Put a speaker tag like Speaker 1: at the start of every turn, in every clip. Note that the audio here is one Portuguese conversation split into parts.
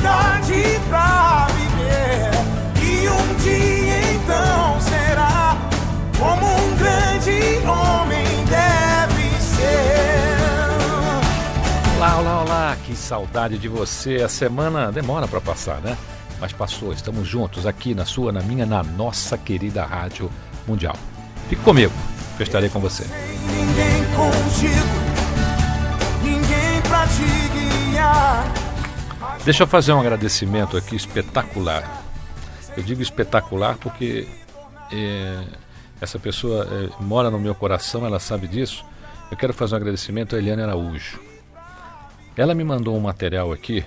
Speaker 1: liberdade pra viver. E um dia então será como um grande homem deve ser.
Speaker 2: Olá, olá, olá, que saudade de você. A semana demora para passar, né? Mas passou, estamos juntos aqui na sua, na minha, na nossa querida Rádio Mundial. Fique comigo, que eu estarei com você.
Speaker 1: Sem ninguém contigo, ninguém pra te guiar.
Speaker 2: Deixa eu fazer um agradecimento aqui espetacular. Eu digo espetacular porque é, essa pessoa é, mora no meu coração, ela sabe disso. Eu quero fazer um agradecimento a Eliane Araújo. Ela me mandou um material aqui,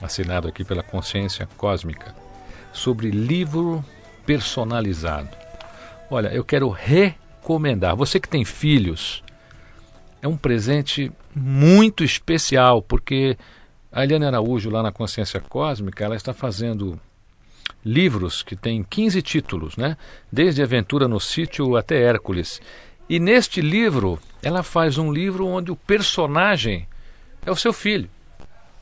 Speaker 2: assinado aqui pela Consciência Cósmica, sobre livro personalizado. Olha, eu quero recomendar. Você que tem filhos, é um presente muito especial, porque a Eliane Araújo, lá na Consciência Cósmica, ela está fazendo livros que têm 15 títulos, né? Desde Aventura no Sítio até Hércules. E neste livro, ela faz um livro onde o personagem é o seu filho.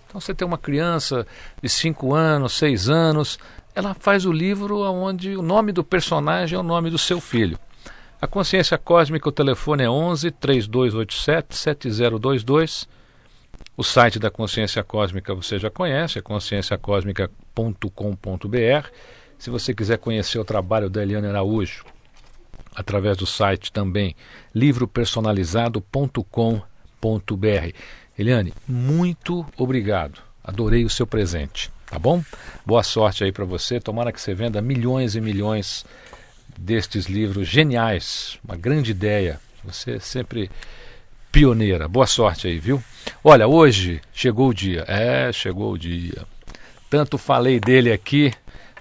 Speaker 2: Então você tem uma criança de 5 anos, 6 anos, ela faz o livro onde o nome do personagem é o nome do seu filho. A consciência cósmica, o telefone é 11 3287 7022. O site da Consciência Cósmica você já conhece, é conscienciacosmica.com.br. Se você quiser conhecer o trabalho da Eliane Araújo, através do site também livropersonalizado.com.br. Eliane, muito obrigado. Adorei o seu presente, tá bom? Boa sorte aí para você. Tomara que você venda milhões e milhões destes livros geniais. Uma grande ideia. Você sempre pioneira. Boa sorte aí, viu? Olha, hoje chegou o dia. É, chegou o dia. Tanto falei dele aqui,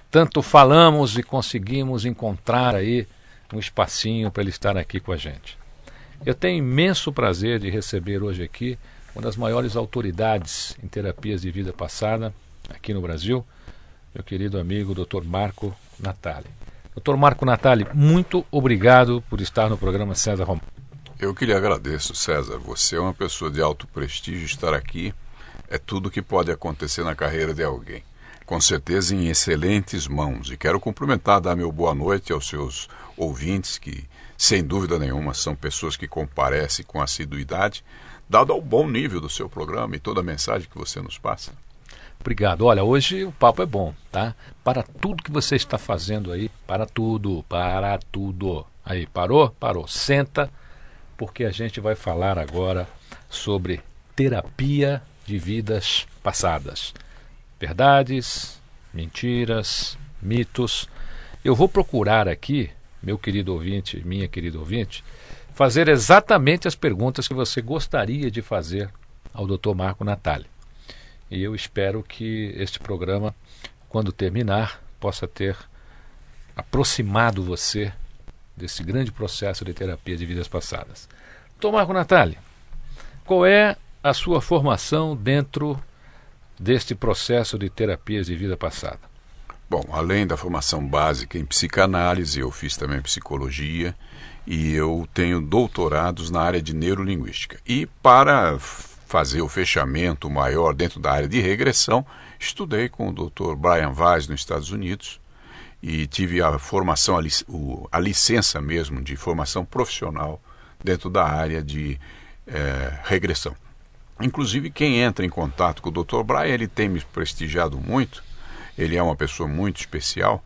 Speaker 2: tanto falamos e conseguimos encontrar aí um espacinho para ele estar aqui com a gente. Eu tenho imenso prazer de receber hoje aqui uma das maiores autoridades em terapias de vida passada aqui no Brasil, meu querido amigo Dr. Marco Natali. Dr. Marco Natali, muito obrigado por estar no programa César Romão.
Speaker 3: Eu que lhe agradeço, César. Você é uma pessoa de alto prestígio. Estar aqui é tudo que pode acontecer na carreira de alguém. Com certeza em excelentes mãos. E quero cumprimentar, dar meu boa noite aos seus ouvintes, que sem dúvida nenhuma são pessoas que comparecem com assiduidade, dado ao bom nível do seu programa e toda a mensagem que você nos passa.
Speaker 2: Obrigado. Olha, hoje o papo é bom, tá? Para tudo que você está fazendo aí, para tudo, para tudo. Aí, parou? Parou. Senta, porque a gente vai falar agora sobre terapia de vidas passadas. Verdades, mentiras, mitos. Eu vou procurar aqui, meu querido ouvinte, minha querida ouvinte, fazer exatamente as perguntas que você gostaria de fazer ao Dr. Marco Natali. E eu espero que este programa, quando terminar, possa ter aproximado você desse grande processo de terapia de vidas passadas. Dr. Marco Natali, qual é a sua formação dentro deste processo de terapias de vida passada?
Speaker 3: Bom, além da formação básica em psicanálise, eu fiz também psicologia e eu tenho doutorados na área de neurolinguística. E para fazer o fechamento maior dentro da área de regressão, estudei com o Dr. Brian Weiss nos Estados Unidos e tive a formação, a, lic a licença mesmo de formação profissional dentro da área de é, regressão. Inclusive, quem entra em contato com o Dr. Brian, ele tem me prestigiado muito, ele é uma pessoa muito especial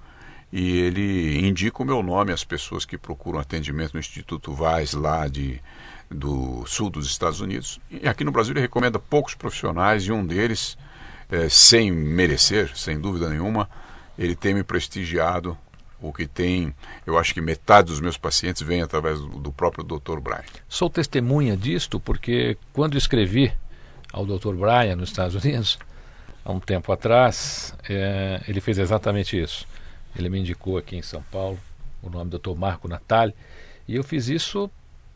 Speaker 3: e ele indica o meu nome às pessoas que procuram atendimento no Instituto Vaz, lá de, do sul dos Estados Unidos. E aqui no Brasil ele recomenda poucos profissionais e um deles, é, sem merecer, sem dúvida nenhuma, ele tem me prestigiado. O que tem, eu acho que metade dos meus pacientes vem através do, do próprio Dr. Brian.
Speaker 2: Sou testemunha disto porque quando escrevi ao Dr. Brian nos Estados Unidos, há um tempo atrás, é, ele fez exatamente isso. Ele me indicou aqui em São Paulo o nome do Dr. Marco Natali e eu fiz isso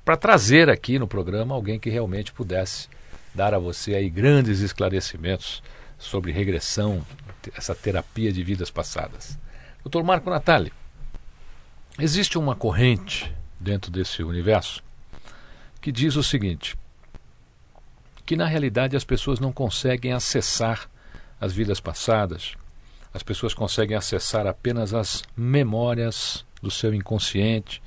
Speaker 2: para trazer aqui no programa alguém que realmente pudesse dar a você aí grandes esclarecimentos sobre regressão, essa terapia de vidas passadas. Doutor Marco Natali, existe uma corrente dentro desse universo que diz o seguinte: que na realidade as pessoas não conseguem acessar as vidas passadas, as pessoas conseguem acessar apenas as memórias do seu inconsciente.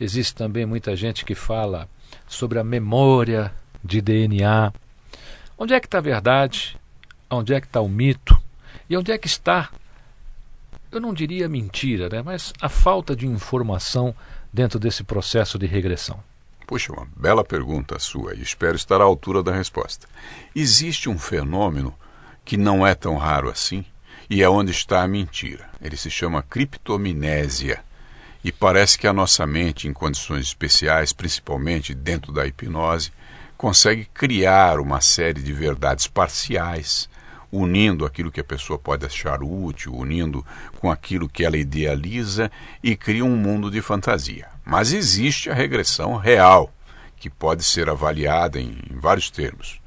Speaker 2: Existe também muita gente que fala sobre a memória de DNA. Onde é que está a verdade? Onde é que está o mito? E onde é que está eu não diria mentira, né, mas a falta de informação dentro desse processo de regressão?
Speaker 3: Puxa, uma bela pergunta sua e espero estar à altura da resposta. Existe um fenômeno que não é tão raro assim e é onde está a mentira. Ele se chama criptominésia. E parece que a nossa mente, em condições especiais, principalmente dentro da hipnose, consegue criar uma série de verdades parciais unindo aquilo que a pessoa pode achar útil, unindo com aquilo que ela idealiza e cria um mundo de fantasia. Mas existe a regressão real, que pode ser avaliada em, em vários termos.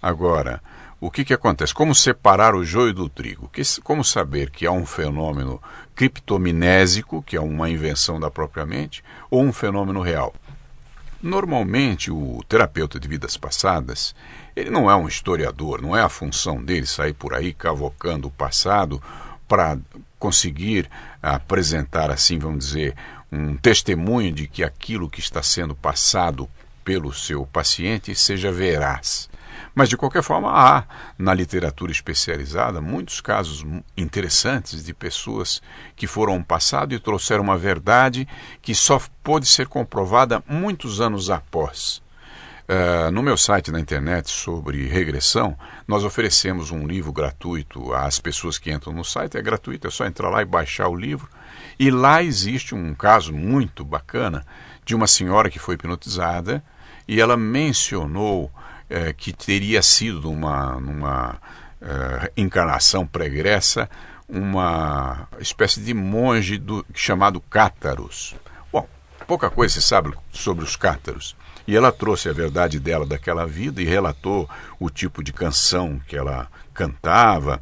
Speaker 3: Agora, o que, que acontece? Como separar o joio do trigo? Que, como saber que há um fenômeno criptominésico, que é uma invenção da própria mente, ou um fenômeno real? Normalmente, o terapeuta de vidas passadas, ele não é um historiador, não é a função dele sair por aí cavocando o passado para conseguir apresentar, assim, vamos dizer, um testemunho de que aquilo que está sendo passado pelo seu paciente seja veraz. Mas, de qualquer forma, há na literatura especializada muitos casos interessantes de pessoas que foram ao passado e trouxeram uma verdade que só pôde ser comprovada muitos anos após. Uh, no meu site na internet sobre regressão, nós oferecemos um livro gratuito às pessoas que entram no site. É gratuito, é só entrar lá e baixar o livro. E lá existe um caso muito bacana de uma senhora que foi hipnotizada e ela mencionou é, que teria sido numa, numa é, encarnação pregressa uma espécie de monge do, chamado Cátaros. Bom, pouca coisa se sabe sobre os cátaros. E ela trouxe a verdade dela daquela vida e relatou o tipo de canção que ela cantava,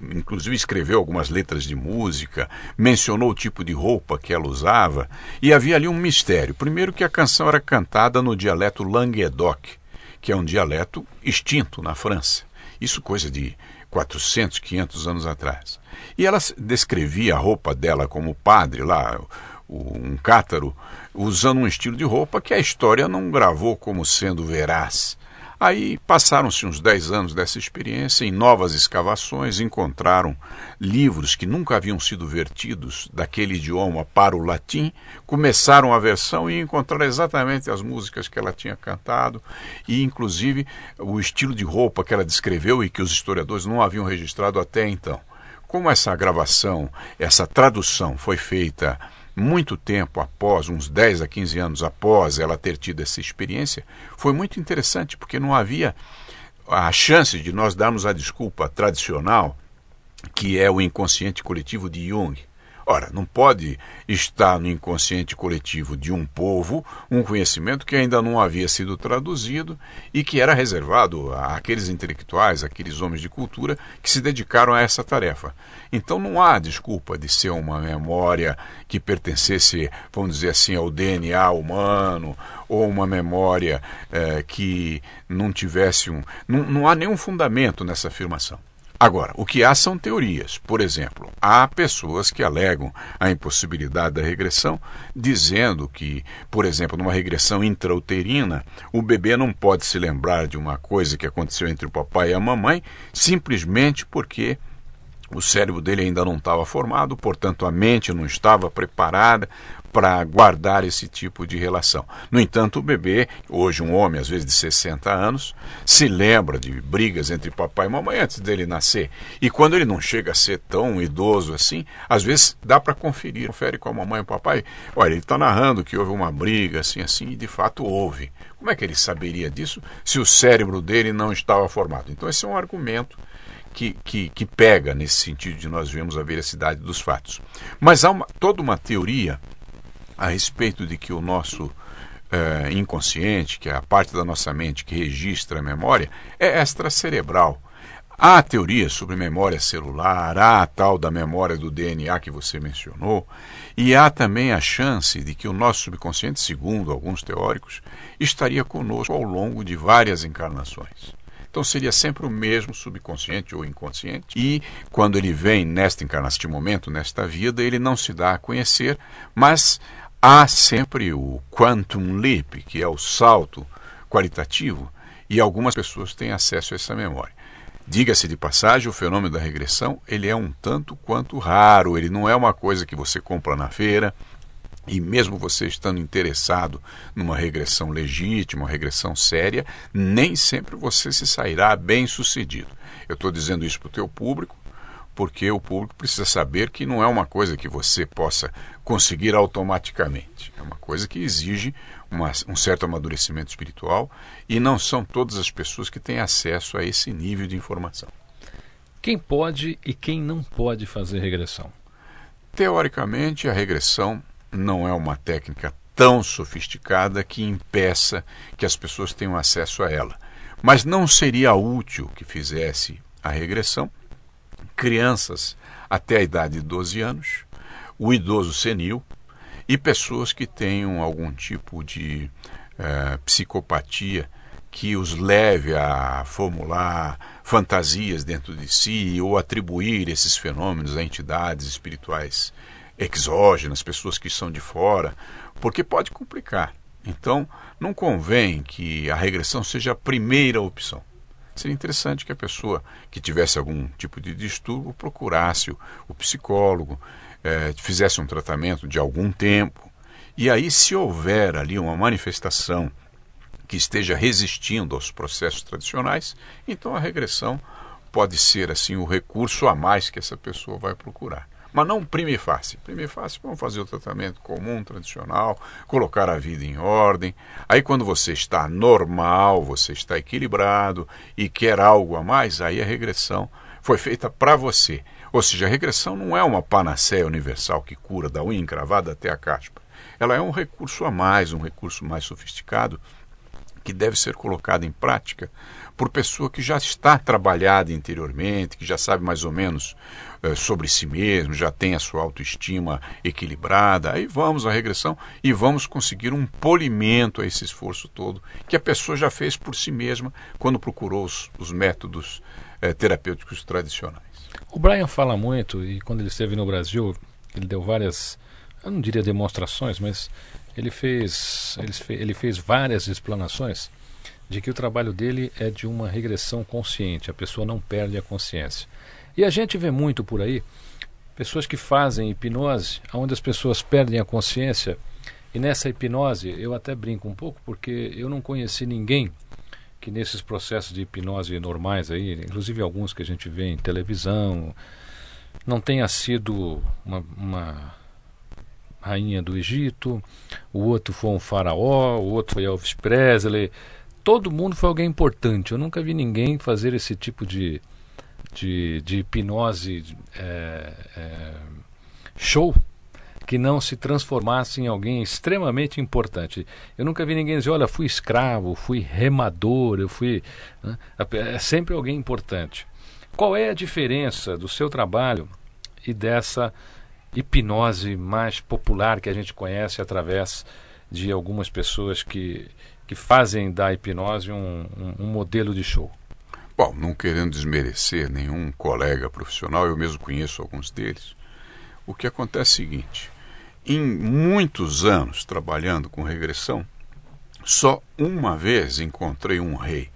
Speaker 3: inclusive escreveu algumas letras de música, mencionou o tipo de roupa que ela usava, e havia ali um mistério. Primeiro que a canção era cantada no dialeto Languedoc, que é um dialeto extinto na França. Isso coisa de 400, 500 anos atrás. E ela descrevia a roupa dela como padre lá, um cátaro, usando um estilo de roupa que a história não gravou como sendo veraz. Aí passaram-se uns 10 anos dessa experiência, em novas escavações encontraram livros que nunca haviam sido vertidos daquele idioma para o latim, começaram a versão e encontraram exatamente as músicas que ela tinha cantado e inclusive o estilo de roupa que ela descreveu e que os historiadores não haviam registrado até então. Como essa gravação, essa tradução foi feita muito tempo após, uns 10 a 15 anos após ela ter tido essa experiência, foi muito interessante, porque não havia a chance de nós darmos a desculpa tradicional, que é o inconsciente coletivo de Jung. Ora, não pode estar no inconsciente coletivo de um povo um conhecimento que ainda não havia sido traduzido e que era reservado àqueles intelectuais, àqueles homens de cultura que se dedicaram a essa tarefa. Então não há desculpa de ser uma memória que pertencesse, vamos dizer assim, ao DNA humano ou uma memória eh, que não tivesse um. Não, não há nenhum fundamento nessa afirmação. Agora, o que há são teorias. Por exemplo, há pessoas que alegam a impossibilidade da regressão, dizendo que, por exemplo, numa regressão intrauterina, o bebê não pode se lembrar de uma coisa que aconteceu entre o papai e a mamãe, simplesmente porque o cérebro dele ainda não estava formado, portanto a mente não estava preparada para guardar esse tipo de relação. No entanto, o bebê, hoje um homem, às vezes de 60 anos, se lembra de brigas entre papai e mamãe antes dele nascer. E quando ele não chega a ser tão idoso assim, às vezes dá para conferir, confere com a mamãe e o papai. Olha, ele está narrando que houve uma briga assim, assim, e de fato houve. Como é que ele saberia disso se o cérebro dele não estava formado? Então, esse é um argumento que, que, que, pega nesse sentido de nós vemos a veracidade dos fatos. Mas há uma, toda uma teoria a respeito de que o nosso é, inconsciente, que é a parte da nossa mente que registra a memória, é extracerebral. Há teorias sobre memória celular, há a tal da memória do DNA que você mencionou, e há também a chance de que o nosso subconsciente, segundo alguns teóricos, estaria conosco ao longo de várias encarnações. Então seria sempre o mesmo subconsciente ou inconsciente. E quando ele vem nesta encarnação, neste momento, nesta vida, ele não se dá a conhecer, mas há sempre o quantum leap, que é o salto qualitativo, e algumas pessoas têm acesso a essa memória. Diga-se de passagem, o fenômeno da regressão ele é um tanto quanto raro, ele não é uma coisa que você compra na feira, e mesmo você estando interessado numa regressão legítima, uma regressão séria, nem sempre você se sairá bem sucedido. Eu estou dizendo isso para o teu público, porque o público precisa saber que não é uma coisa que você possa conseguir automaticamente. É uma coisa que exige uma, um certo amadurecimento espiritual e não são todas as pessoas que têm acesso a esse nível de informação.
Speaker 2: Quem pode e quem não pode fazer regressão?
Speaker 3: Teoricamente, a regressão não é uma técnica tão sofisticada que impeça que as pessoas tenham acesso a ela. Mas não seria útil que fizesse a regressão crianças até a idade de 12 anos, o idoso senil e pessoas que tenham algum tipo de eh, psicopatia que os leve a formular fantasias dentro de si ou atribuir esses fenômenos a entidades espirituais exógenas, pessoas que são de fora, porque pode complicar. Então, não convém que a regressão seja a primeira opção. Seria interessante que a pessoa que tivesse algum tipo de distúrbio procurasse o, o psicólogo, eh, fizesse um tratamento de algum tempo. E aí, se houver ali uma manifestação que esteja resistindo aos processos tradicionais, então a regressão pode ser assim o recurso a mais que essa pessoa vai procurar. Mas não prime fácil. Prime fácil, vamos fazer o tratamento comum, tradicional, colocar a vida em ordem. Aí quando você está normal, você está equilibrado e quer algo a mais, aí a regressão foi feita para você. Ou seja, a regressão não é uma panaceia universal que cura da unha encravada até a caspa. Ela é um recurso a mais, um recurso mais sofisticado que deve ser colocado em prática por pessoa que já está trabalhada interiormente, que já sabe mais ou menos eh, sobre si mesmo, já tem a sua autoestima equilibrada. Aí vamos à regressão e vamos conseguir um polimento a esse esforço todo que a pessoa já fez por si mesma quando procurou os, os métodos eh, terapêuticos tradicionais.
Speaker 2: O Brian fala muito e quando ele esteve no Brasil, ele deu várias, eu não diria demonstrações, mas ele fez, ele fez, ele fez várias explanações de que o trabalho dele é de uma regressão consciente, a pessoa não perde a consciência. E a gente vê muito por aí pessoas que fazem hipnose, onde as pessoas perdem a consciência, e nessa hipnose eu até brinco um pouco porque eu não conheci ninguém que nesses processos de hipnose normais aí, inclusive alguns que a gente vê em televisão, não tenha sido uma, uma rainha do Egito, o outro foi um faraó, o outro foi Elvis Presley, todo mundo foi alguém importante. Eu nunca vi ninguém fazer esse tipo de, de, de hipnose é, é, show que não se transformasse em alguém extremamente importante. Eu nunca vi ninguém dizer, olha, fui escravo, fui remador, eu fui. Né? É sempre alguém importante. Qual é a diferença do seu trabalho e dessa hipnose mais popular que a gente conhece através de algumas pessoas que que fazem da hipnose um, um, um modelo de show?
Speaker 3: Bom, não querendo desmerecer nenhum colega profissional, eu mesmo conheço alguns deles. O que acontece é o seguinte: em muitos anos trabalhando com regressão, só uma vez encontrei um rei.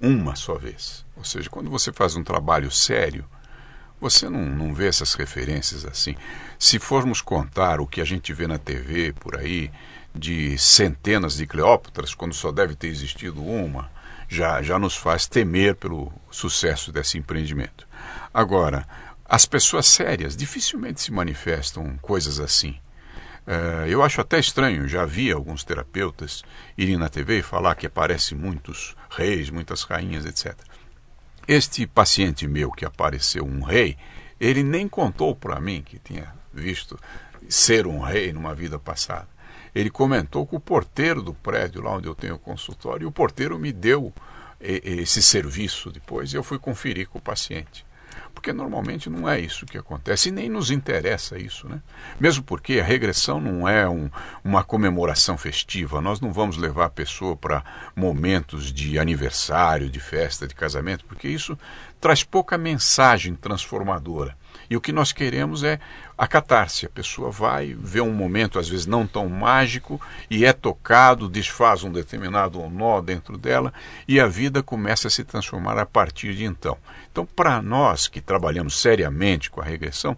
Speaker 3: Uma só vez. Ou seja, quando você faz um trabalho sério, você não, não vê essas referências assim. Se formos contar o que a gente vê na TV por aí, de centenas de Cleópatras, quando só deve ter existido uma, já, já nos faz temer pelo sucesso desse empreendimento. Agora, as pessoas sérias dificilmente se manifestam coisas assim. É, eu acho até estranho, já vi alguns terapeutas irem na TV e falar que aparecem muitos reis, muitas rainhas, etc. Este paciente meu que apareceu um rei, ele nem contou para mim que tinha visto ser um rei numa vida passada. Ele comentou com o porteiro do prédio lá onde eu tenho consultório, e o porteiro me deu esse serviço depois e eu fui conferir com o paciente porque normalmente não é isso que acontece e nem nos interessa isso, né? Mesmo porque a regressão não é um, uma comemoração festiva, nós não vamos levar a pessoa para momentos de aniversário, de festa, de casamento, porque isso traz pouca mensagem transformadora. E o que nós queremos é a catarse. A pessoa vai, vê um momento, às vezes não tão mágico, e é tocado, desfaz um determinado nó dentro dela, e a vida começa a se transformar a partir de então. Então, para nós que trabalhamos seriamente com a regressão,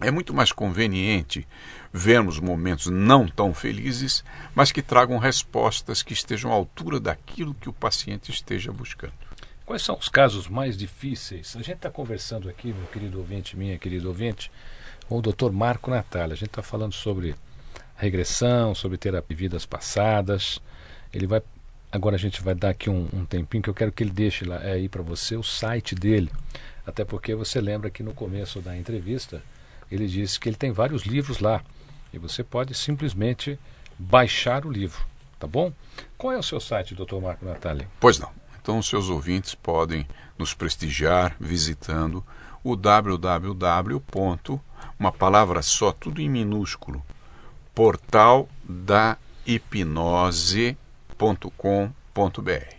Speaker 3: é muito mais conveniente vermos momentos não tão felizes, mas que tragam respostas que estejam à altura daquilo que o paciente esteja buscando.
Speaker 2: Quais são os casos mais difíceis? A gente está conversando aqui, meu querido ouvinte, minha querida ouvinte, com o Dr. Marco Natália. A gente está falando sobre regressão, sobre terapia vidas passadas. Ele vai agora a gente vai dar aqui um, um tempinho que eu quero que ele deixe lá é, aí para você o site dele, até porque você lembra que no começo da entrevista ele disse que ele tem vários livros lá e você pode simplesmente baixar o livro, tá bom? Qual é o seu site, Dr. Marco Natália?
Speaker 3: Pois não. Então, seus ouvintes podem nos prestigiar visitando o www. uma palavra só, tudo em minúsculo, portal da hipnose.com.br.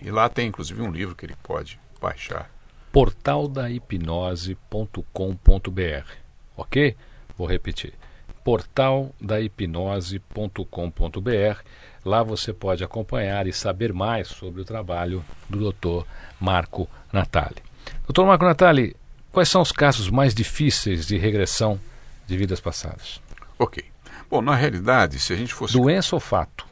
Speaker 3: E lá tem inclusive um livro que ele pode baixar.
Speaker 2: portaldahipnose.com.br. OK? Vou repetir. portaldahipnose.com.br Lá você pode acompanhar e saber mais sobre o trabalho do Dr. Marco Natali. Dr. Marco Natali, quais são os casos mais difíceis de regressão de vidas passadas?
Speaker 3: Ok. Bom, na realidade, se a gente fosse.
Speaker 2: Doença ou fato?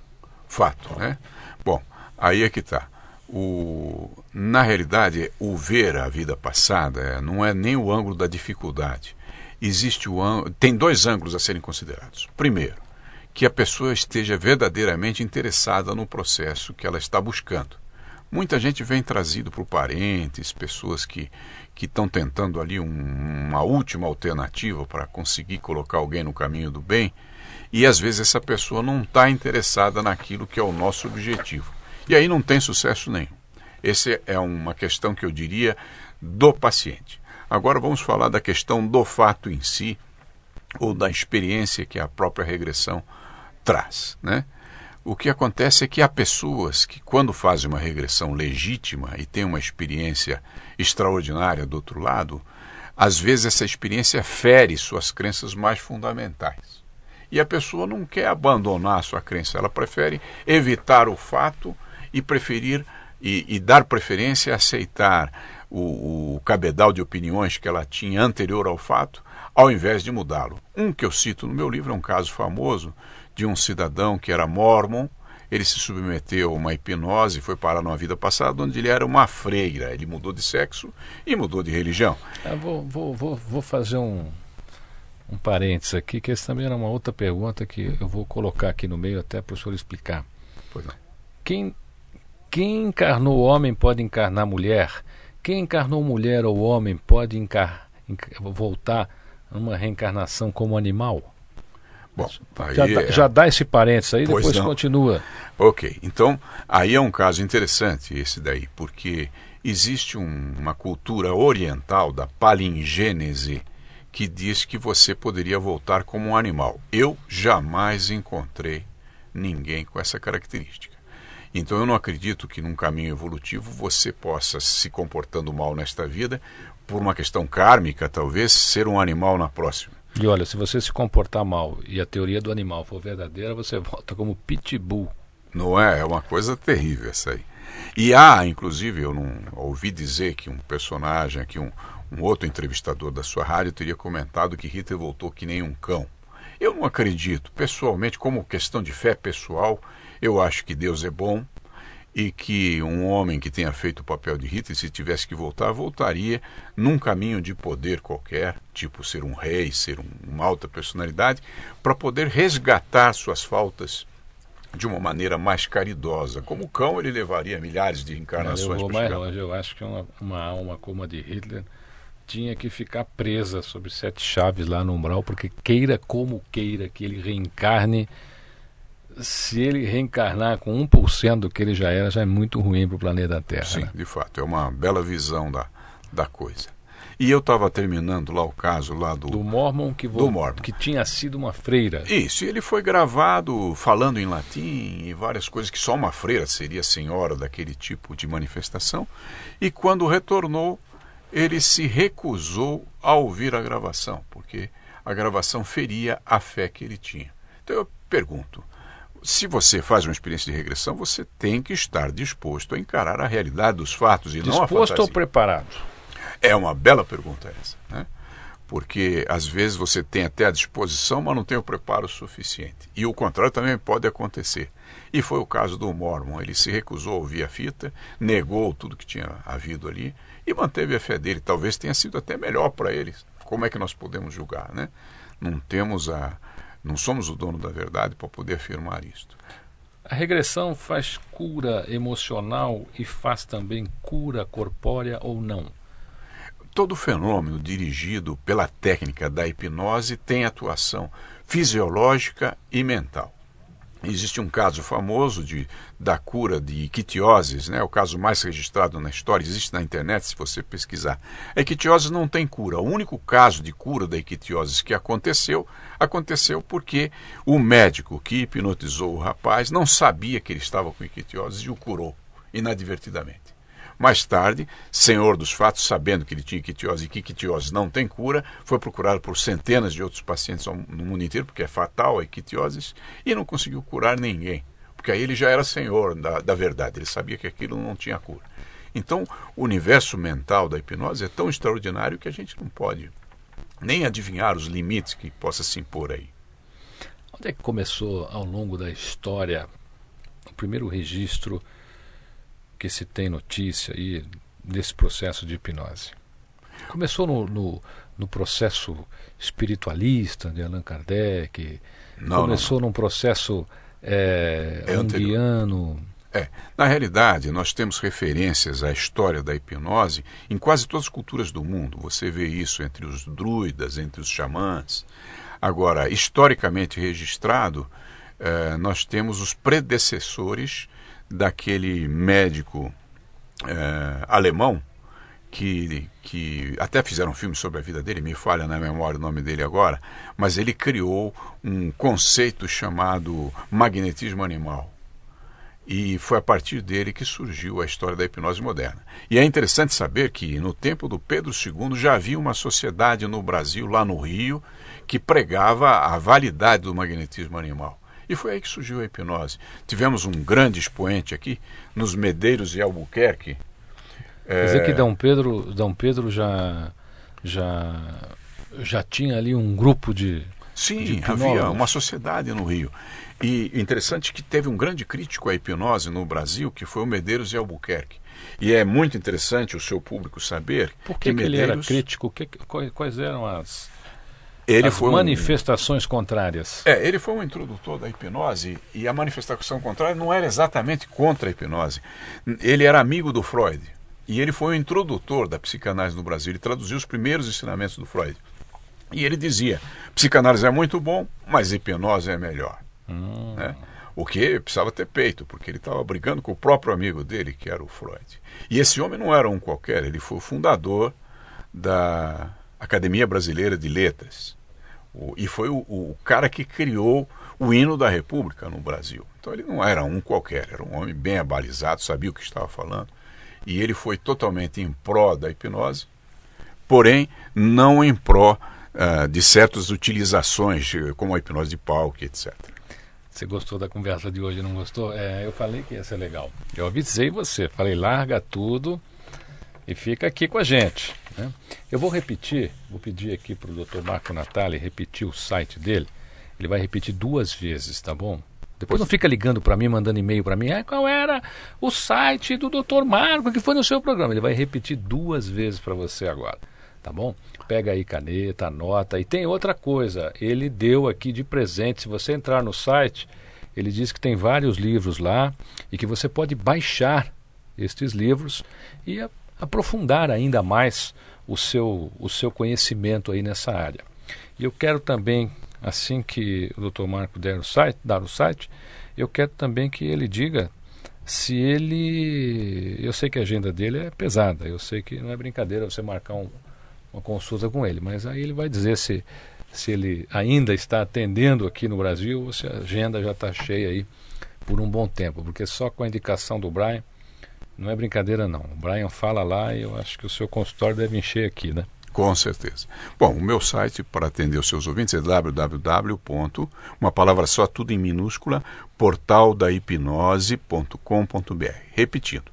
Speaker 3: Fato, né? Bom, aí é que está. O, na realidade, o ver a vida passada é, não é nem o ângulo da dificuldade. Existe o tem dois ângulos a serem considerados. Primeiro, que a pessoa esteja verdadeiramente interessada no processo que ela está buscando. Muita gente vem trazido por parentes, pessoas que que estão tentando ali um, uma última alternativa para conseguir colocar alguém no caminho do bem, e às vezes essa pessoa não está interessada naquilo que é o nosso objetivo. E aí não tem sucesso nenhum. Essa é uma questão que eu diria do paciente. Agora vamos falar da questão do fato em si, ou da experiência que a própria regressão traz. Né? O que acontece é que há pessoas que, quando fazem uma regressão legítima e têm uma experiência extraordinária do outro lado, às vezes essa experiência fere suas crenças mais fundamentais. E a pessoa não quer abandonar a sua crença, ela prefere evitar o fato e preferir e, e dar preferência a aceitar o, o cabedal de opiniões que ela tinha anterior ao fato, ao invés de mudá-lo. Um que eu cito no meu livro é um caso famoso de um cidadão que era mormon. Ele se submeteu a uma hipnose e foi parar numa vida passada onde ele era uma freira. Ele mudou de sexo e mudou de religião.
Speaker 2: Eu vou, vou, vou, vou fazer um, um parênteses aqui, que essa também era uma outra pergunta que eu vou colocar aqui no meio até para o senhor explicar.
Speaker 3: Pois não.
Speaker 2: Quem, quem encarnou homem pode encarnar mulher? Quem encarnou mulher ou homem pode encar, voltar numa reencarnação como animal?
Speaker 3: Bom,
Speaker 2: já, dá, é... já dá esse parênteses aí, pois depois não. continua.
Speaker 3: Ok, então aí é um caso interessante esse daí, porque existe um, uma cultura oriental da palingênese que diz que você poderia voltar como um animal. Eu jamais encontrei ninguém com essa característica. Então eu não acredito que num caminho evolutivo você possa, se comportando mal nesta vida, por uma questão kármica, talvez, ser um animal na próxima.
Speaker 2: E olha, se você se comportar mal e a teoria do animal for verdadeira, você volta como pitbull.
Speaker 3: Não é? É uma coisa terrível essa aí. E há, inclusive, eu não ouvi dizer que um personagem aqui, um, um outro entrevistador da sua rádio, teria comentado que Hitler voltou que nem um cão. Eu não acredito. Pessoalmente, como questão de fé pessoal, eu acho que Deus é bom e que um homem que tenha feito o papel de Hitler, se tivesse que voltar, voltaria num caminho de poder qualquer, tipo ser um rei, ser um, uma alta personalidade, para poder resgatar suas faltas de uma maneira mais caridosa. Como cão, ele levaria milhares de encarnações.
Speaker 2: Eu vou mais longe. Eu acho que uma, uma alma como a de Hitler tinha que ficar presa sobre sete chaves lá no umbral, porque queira como queira que ele reencarne, se ele reencarnar com 1% do que ele já era, já é muito ruim para o planeta Terra.
Speaker 3: Sim,
Speaker 2: né?
Speaker 3: de fato, é uma bela visão da, da coisa. E eu estava terminando lá o caso lá do.
Speaker 2: Do Mormon que,
Speaker 3: do Mormon.
Speaker 2: que tinha sido uma freira.
Speaker 3: Isso, e ele foi gravado falando em latim e várias coisas que só uma freira seria senhora daquele tipo de manifestação. E quando retornou, ele se recusou a ouvir a gravação, porque a gravação feria a fé que ele tinha. Então eu pergunto: se você faz uma experiência de regressão, você tem que estar disposto a encarar a realidade dos fatos e
Speaker 2: disposto
Speaker 3: não a fantasia.
Speaker 2: ou preparado?
Speaker 3: É uma bela pergunta essa, né? Porque às vezes você tem até a disposição, mas não tem o preparo suficiente. E o contrário também pode acontecer. E foi o caso do Mormon. Ele se recusou a ouvir a fita, negou tudo que tinha havido ali e manteve a fé dele. Talvez tenha sido até melhor para ele. Como é que nós podemos julgar, né? Não temos a, não somos o dono da verdade para poder afirmar isto.
Speaker 2: A regressão faz cura emocional e faz também cura corpórea ou não?
Speaker 3: Todo fenômeno dirigido pela técnica da hipnose tem atuação fisiológica e mental. Existe um caso famoso de, da cura de ictioses, né? o caso mais registrado na história, existe na internet se você pesquisar. A ictiose não tem cura. O único caso de cura da ictiose que aconteceu, aconteceu porque o médico que hipnotizou o rapaz não sabia que ele estava com ictiose e o curou inadvertidamente. Mais tarde, senhor dos fatos, sabendo que ele tinha ictiose e que ictiose não tem cura, foi procurado por centenas de outros pacientes no mundo inteiro, porque é fatal a ictiose, e não conseguiu curar ninguém. Porque aí ele já era senhor da, da verdade, ele sabia que aquilo não tinha cura. Então, o universo mental da hipnose é tão extraordinário que a gente não pode nem adivinhar os limites que possa se impor aí.
Speaker 2: Onde é que começou ao longo da história o primeiro registro que se tem notícia aí desse processo de hipnose? Começou no, no, no processo espiritualista de Allan Kardec?
Speaker 3: Não,
Speaker 2: começou
Speaker 3: não, não.
Speaker 2: num processo é,
Speaker 3: É anterior. É, na realidade, nós temos referências à história da hipnose em quase todas as culturas do mundo. Você vê isso entre os druidas, entre os xamãs. Agora, historicamente registrado, eh, nós temos os predecessores daquele médico eh, alemão que, que até fizeram um filme sobre a vida dele, me falha na memória o nome dele agora, mas ele criou um conceito chamado magnetismo animal. E foi a partir dele que surgiu a história da hipnose moderna. E é interessante saber que no tempo do Pedro II já havia uma sociedade no Brasil, lá no Rio, que pregava a validade do magnetismo animal. E foi aí que surgiu a hipnose. Tivemos um grande expoente aqui, nos Medeiros de Albuquerque.
Speaker 2: Quer dizer que Dom Pedro, Dom Pedro já, já, já tinha ali um grupo de.
Speaker 3: Sim,
Speaker 2: de
Speaker 3: havia uma sociedade no Rio. E interessante que teve um grande crítico à hipnose no Brasil, que foi o Medeiros de Albuquerque. E é muito interessante o seu público saber
Speaker 2: Por que, que ele
Speaker 3: Medeiros,
Speaker 2: era crítico? Que- quais eram as,
Speaker 3: ele
Speaker 2: as
Speaker 3: foi um-
Speaker 2: manifestações contrárias?
Speaker 3: É, ele foi um introdutor da hipnose e a manifestação contrária não era exatamente contra a hipnose. Ele era amigo do Freud e ele foi o introdutor da psicanálise no Brasil. Ele traduziu os primeiros ensinamentos do Freud. E ele dizia: psicanálise é muito bom, mas hipnose é melhor.
Speaker 2: Hum.
Speaker 3: né? O que precisava ter peito, porque ele estava brigando com o próprio amigo dele, que era o Freud. E esse homem não era um qualquer, ele foi o fundador da Academia Brasileira de Letras. O- e foi o, o cara que criou o hino da República no Brasil. Então ele não era um qualquer, era um homem bem abalizado, sabia o que estava falando. E ele foi totalmente em pró da hipnose, porém não em pró uh, de certas utilizações, como a hipnose de palco, etc.
Speaker 2: Você gostou da conversa de hoje, não gostou? É, eu falei que ia ser legal. Eu avisei você, falei larga tudo e fica aqui com a gente. Né? Eu vou repetir, vou pedir aqui para o Dr. Marco Natali repetir o site dele. Ele vai repetir duas vezes, tá bom? Depois não fica ligando para mim, mandando e-mail para mim. Ah, qual era o site do Dr. Marco que foi no seu programa? Ele vai repetir duas vezes para você agora, tá bom? Pega aí caneta, anota. E tem outra coisa, ele deu aqui de presente. Se você entrar no site, ele diz que tem vários livros lá e que você pode baixar estes livros e aprofundar ainda mais o seu, o seu conhecimento aí nessa área. E eu quero também, assim que o Dr. Marco der o site, dar o site, eu quero também que ele diga se ele. Eu sei que a agenda dele é pesada, eu sei que não é brincadeira você marcar um, uma consulta com ele, mas aí ele vai dizer se, se ele ainda está atendendo aqui no Brasil ou se a agenda já está cheia aí por um bom tempo, porque só com a indicação do Brian não é brincadeira, não. O Brian fala lá e eu acho que o seu consultório deve encher aqui, né?
Speaker 3: Com certeza. Bom, o meu site para atender os seus ouvintes é www. uma palavra só, tudo em minúscula, portaldahipnose.com.br. Repetindo,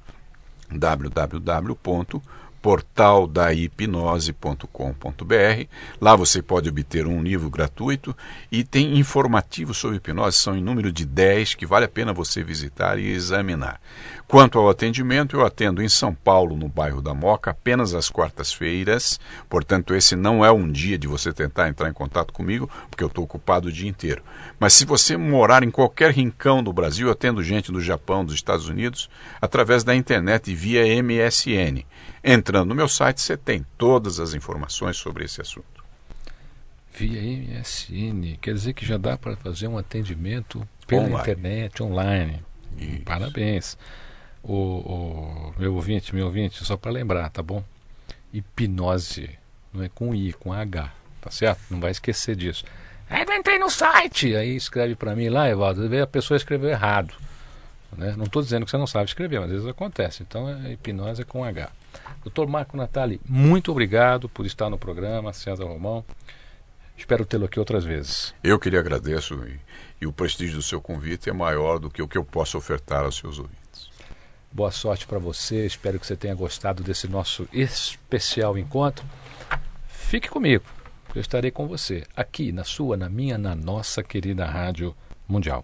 Speaker 3: www portaldahipnose.com.br. Lá você pode obter um livro gratuito e tem informativos sobre hipnose, são em número de 10 que vale a pena você visitar e examinar. Quanto ao atendimento, eu atendo em São Paulo, no bairro da Moca, apenas às quartas-feiras. Portanto, esse não é um dia de você tentar entrar em contato comigo, porque eu estou ocupado o dia inteiro. Mas se você morar em qualquer rincão do Brasil, eu atendo gente do Japão, dos Estados Unidos, através da internet e via MSN. Entrando no meu site, você tem todas as informações sobre esse assunto.
Speaker 2: Via MSN, quer dizer que já dá para fazer um atendimento pela online. internet, online. Isso. Parabéns. O, o, meu ouvinte, meu ouvinte, só para lembrar, tá bom? Hipnose, não é com I, com H, tá certo? Não vai esquecer disso. Aí eu entrei no site, aí escreve para mim lá, Evaldo, a pessoa escreveu errado. Né? Não estou dizendo que você não sabe escrever, mas às vezes acontece. Então, a hipnose é com H. Doutor Marco Natali, muito obrigado por estar no programa, César Romão. Espero tê-lo aqui outras vezes.
Speaker 3: Eu que lhe agradeço e, e o prestígio do seu convite é maior do que o que eu posso ofertar aos seus ouvintes.
Speaker 2: Boa sorte para você, espero que você tenha gostado desse nosso especial encontro. Fique comigo, eu estarei com você, aqui na sua, na minha, na nossa querida Rádio Mundial.